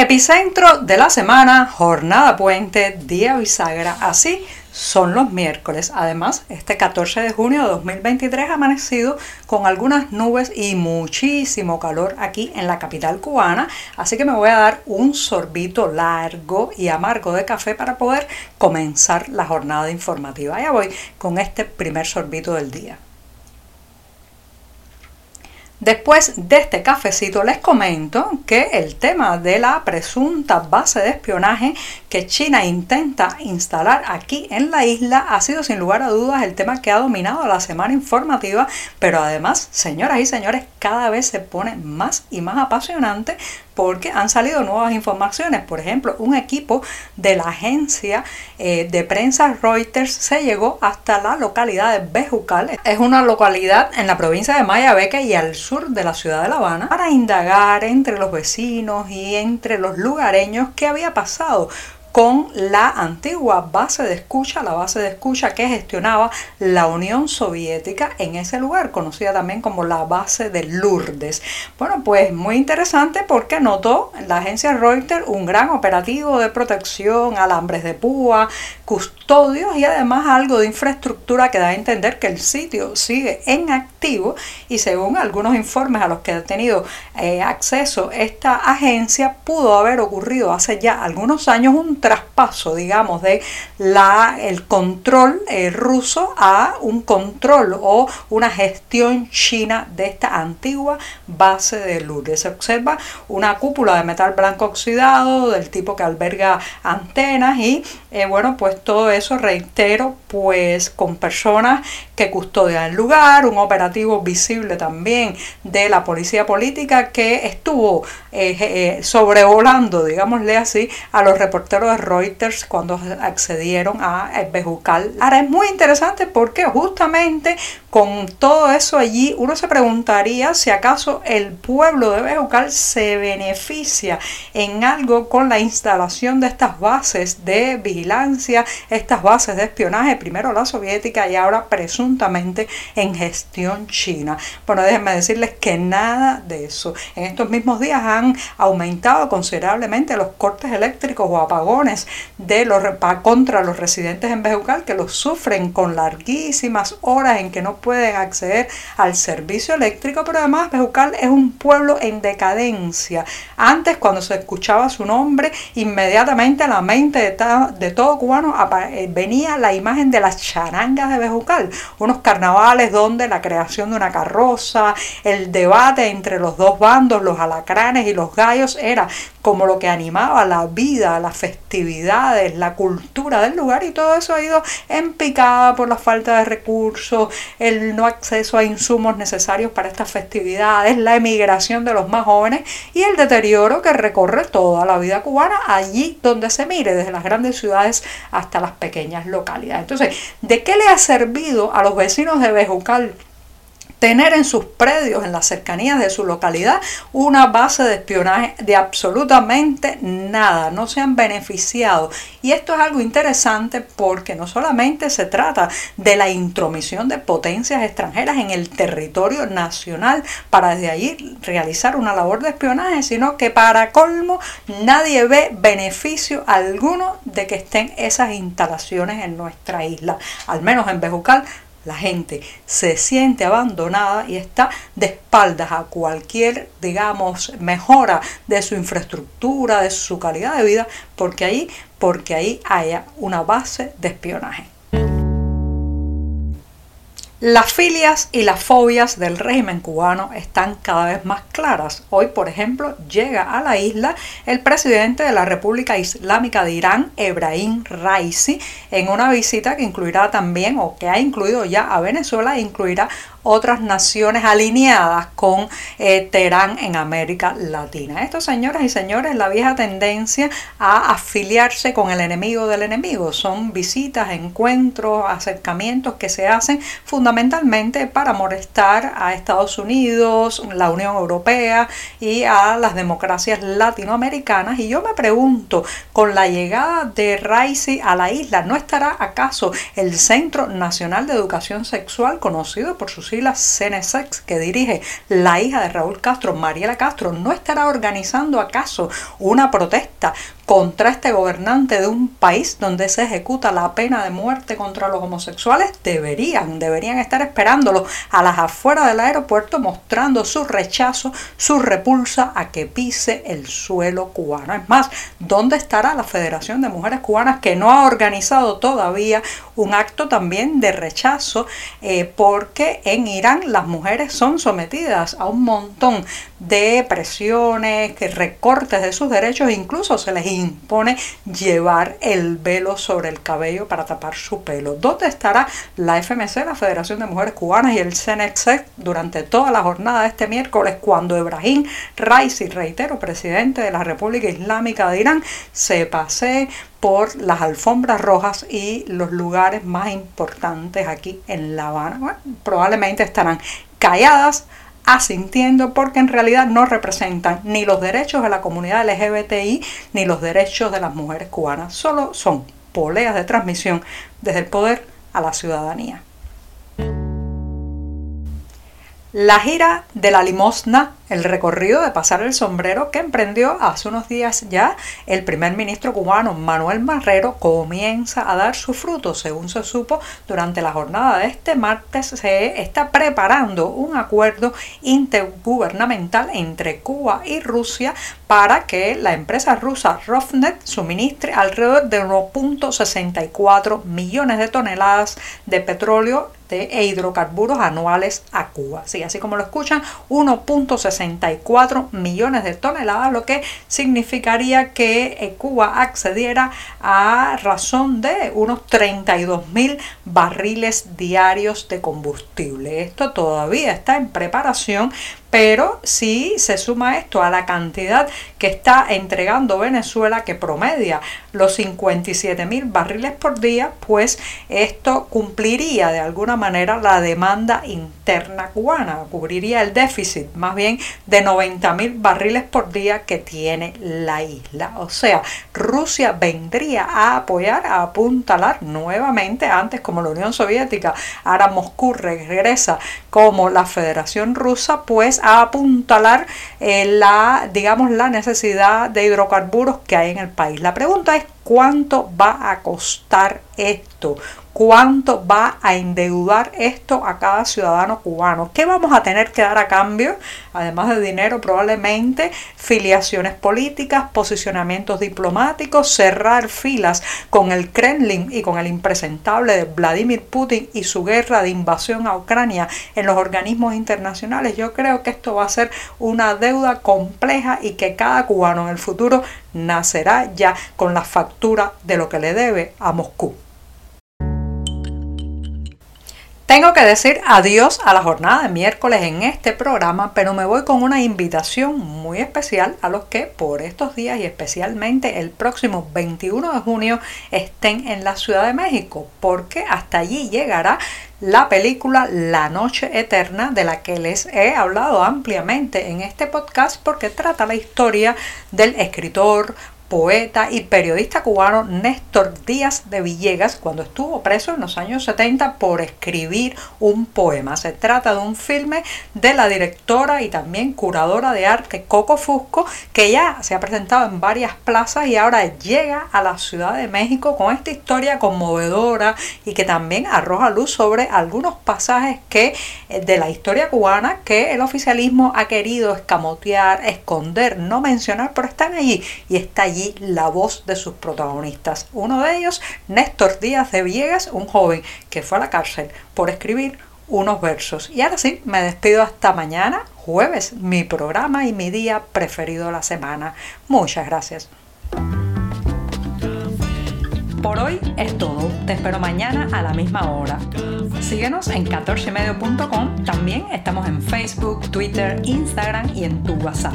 Epicentro de la semana, jornada puente, día bisagra, así son los miércoles. Además, este 14 de junio de 2023 ha amanecido con algunas nubes y muchísimo calor aquí en la capital cubana. Así que me voy a dar un sorbito largo y amargo de café para poder comenzar la jornada informativa. Ya voy con este primer sorbito del día. Después de este cafecito les comento que el tema de la presunta base de espionaje que China intenta instalar aquí en la isla ha sido sin lugar a dudas el tema que ha dominado la semana informativa, pero además, señoras y señores, cada vez se pone más y más apasionante porque han salido nuevas informaciones. Por ejemplo, un equipo de la agencia eh, de prensa Reuters se llegó hasta la localidad de Bejucal. Es una localidad en la provincia de Mayabeque y al sur de la ciudad de La Habana para indagar entre los vecinos y entre los lugareños qué había pasado con la antigua base de escucha, la base de escucha que gestionaba la Unión Soviética en ese lugar, conocida también como la base de Lourdes. Bueno, pues muy interesante porque notó la agencia Reuters un gran operativo de protección, alambres de púa, custodios y además algo de infraestructura que da a entender que el sitio sigue en y según algunos informes a los que ha tenido eh, acceso esta agencia, pudo haber ocurrido hace ya algunos años un traspaso, digamos, de la, el control eh, ruso a un control o una gestión china de esta antigua base de Lourdes. Se observa una cúpula de metal blanco oxidado del tipo que alberga antenas y eh, bueno, pues todo eso reitero, pues con personas que custodian el lugar, un operativo visible también de la policía política que estuvo eh, eh, sobrevolando, digámosle así, a los reporteros de Cuando accedieron a Bejucal. Ahora es muy interesante porque justamente con todo eso allí uno se preguntaría si acaso el pueblo de Bejucal se beneficia en algo con la instalación de estas bases de vigilancia, estas bases de espionaje, primero la soviética y ahora presuntamente en gestión china. Bueno, déjenme decirles que nada de eso. En estos mismos días han aumentado considerablemente los cortes eléctricos o apagones de los, contra los residentes en Bejucal que los sufren con larguísimas horas en que no pueden acceder al servicio eléctrico, pero además Bejucal es un pueblo en decadencia. Antes, cuando se escuchaba su nombre, inmediatamente a la mente de, de todo cubano eh, venía la imagen de las charangas de Bejucal, unos carnavales donde la creación de una carroza, el debate entre los dos bandos, los alacranes y los gallos, era como lo que animaba la vida, las festividades, la cultura del lugar y todo eso ha ido en picada por la falta de recursos, el no acceso a insumos necesarios para estas festividades, la emigración de los más jóvenes y el deterioro que recorre toda la vida cubana allí donde se mire, desde las grandes ciudades hasta las pequeñas localidades. Entonces, ¿de qué le ha servido a los vecinos de Bejucal tener en sus predios, en las cercanías de su localidad, una base de espionaje de absolutamente nada, no se han beneficiado. Y esto es algo interesante porque no solamente se trata de la intromisión de potencias extranjeras en el territorio nacional para desde allí realizar una labor de espionaje, sino que para colmo nadie ve beneficio alguno de que estén esas instalaciones en nuestra isla, al menos en Bejucal la gente se siente abandonada y está de espaldas a cualquier, digamos, mejora de su infraestructura, de su calidad de vida, porque ahí, porque ahí haya una base de espionaje. Las filias y las fobias del régimen cubano están cada vez más claras. Hoy, por ejemplo, llega a la isla el presidente de la República Islámica de Irán, Ebrahim Raisi, en una visita que incluirá también, o que ha incluido ya a Venezuela, incluirá otras naciones alineadas con eh, Teherán en América Latina. Esto, señoras y señores, la vieja tendencia a afiliarse con el enemigo del enemigo. Son visitas, encuentros, acercamientos que se hacen fundamentalmente para molestar a Estados Unidos, la Unión Europea y a las democracias latinoamericanas. Y yo me pregunto, con la llegada de Raisi a la isla, ¿no estará acaso el Centro Nacional de Educación Sexual, conocido por sus siglas CNSEX, que dirige la hija de Raúl Castro, Mariela Castro, no estará organizando acaso una protesta contra este gobernante de un país donde se ejecuta la pena de muerte contra los homosexuales, deberían, deberían estar esperándolo a las afueras del aeropuerto mostrando su rechazo, su repulsa a que pise el suelo cubano. Es más, ¿dónde estará la Federación de Mujeres Cubanas que no ha organizado todavía un acto también de rechazo? Eh, porque en Irán las mujeres son sometidas a un montón de presiones, recortes de sus derechos, incluso se les impone llevar el velo sobre el cabello para tapar su pelo. ¿Dónde estará la FMC, la Federación de Mujeres Cubanas y el CNEXEC durante toda la jornada de este miércoles cuando Ebrahim Raisi, reitero, presidente de la República Islámica de Irán, se pase por las alfombras rojas y los lugares más importantes aquí en La Habana? probablemente estarán calladas asintiendo porque en realidad no representan ni los derechos de la comunidad LGBTI ni los derechos de las mujeres cubanas. Solo son poleas de transmisión desde el poder a la ciudadanía. La gira de la limosna el recorrido de pasar el sombrero que emprendió hace unos días ya el primer ministro cubano Manuel Marrero comienza a dar su fruto. Según se supo, durante la jornada de este martes se está preparando un acuerdo intergubernamental entre Cuba y Rusia para que la empresa rusa Rosneft suministre alrededor de 1.64 millones de toneladas de petróleo e hidrocarburos anuales a Cuba. Sí, así como lo escuchan, 1.64 64 millones de toneladas, lo que significaría que eh, Cuba accediera a razón de unos 32 mil barriles diarios de combustible. Esto todavía está en preparación pero si se suma esto a la cantidad que está entregando Venezuela, que promedia los 57 mil barriles por día, pues esto cumpliría de alguna manera la demanda interna cubana, cubriría el déficit más bien de 90 mil barriles por día que tiene la isla. O sea, Rusia vendría a apoyar, a apuntalar nuevamente, antes como la Unión Soviética, ahora Moscú regresa como la Federación Rusa, pues a apuntalar eh, la, digamos, la necesidad de hidrocarburos que hay en el país. La pregunta es cuánto va a costar esto, cuánto va a endeudar esto a cada ciudadano cubano. ¿Qué vamos a tener que dar a cambio? Además de dinero, probablemente filiaciones políticas, posicionamientos diplomáticos, cerrar filas con el Kremlin y con el impresentable de Vladimir Putin y su guerra de invasión a Ucrania en los organismos internacionales. Yo creo que esto va a ser una deuda compleja y que cada cubano en el futuro nacerá ya con la factura de lo que le debe a Moscú. Tengo que decir adiós a la jornada de miércoles en este programa, pero me voy con una invitación muy especial a los que por estos días y especialmente el próximo 21 de junio estén en la Ciudad de México, porque hasta allí llegará la película La Noche Eterna, de la que les he hablado ampliamente en este podcast porque trata la historia del escritor, poeta y periodista cubano Néstor Díaz de Villegas cuando estuvo preso en los años 70 por escribir un poema. Se trata de un filme de la directora y también curadora de arte Coco Fusco que ya se ha presentado en varias plazas y ahora llega a la Ciudad de México con esta historia conmovedora y que también arroja luz sobre algunos pasajes que eh, de la historia cubana que el oficialismo ha querido escamotear, esconder, no mencionar, pero están allí y está allí la voz de sus protagonistas. Uno de ellos, Néstor Díaz de Villegas, un joven que fue a la cárcel por escribir unos versos. Y ahora sí, me despido hasta mañana, jueves, mi programa y mi día preferido de la semana. Muchas gracias. Por hoy es todo. Te espero mañana a la misma hora. Síguenos en 14medio.com. También estamos en Facebook, Twitter, Instagram y en tu WhatsApp.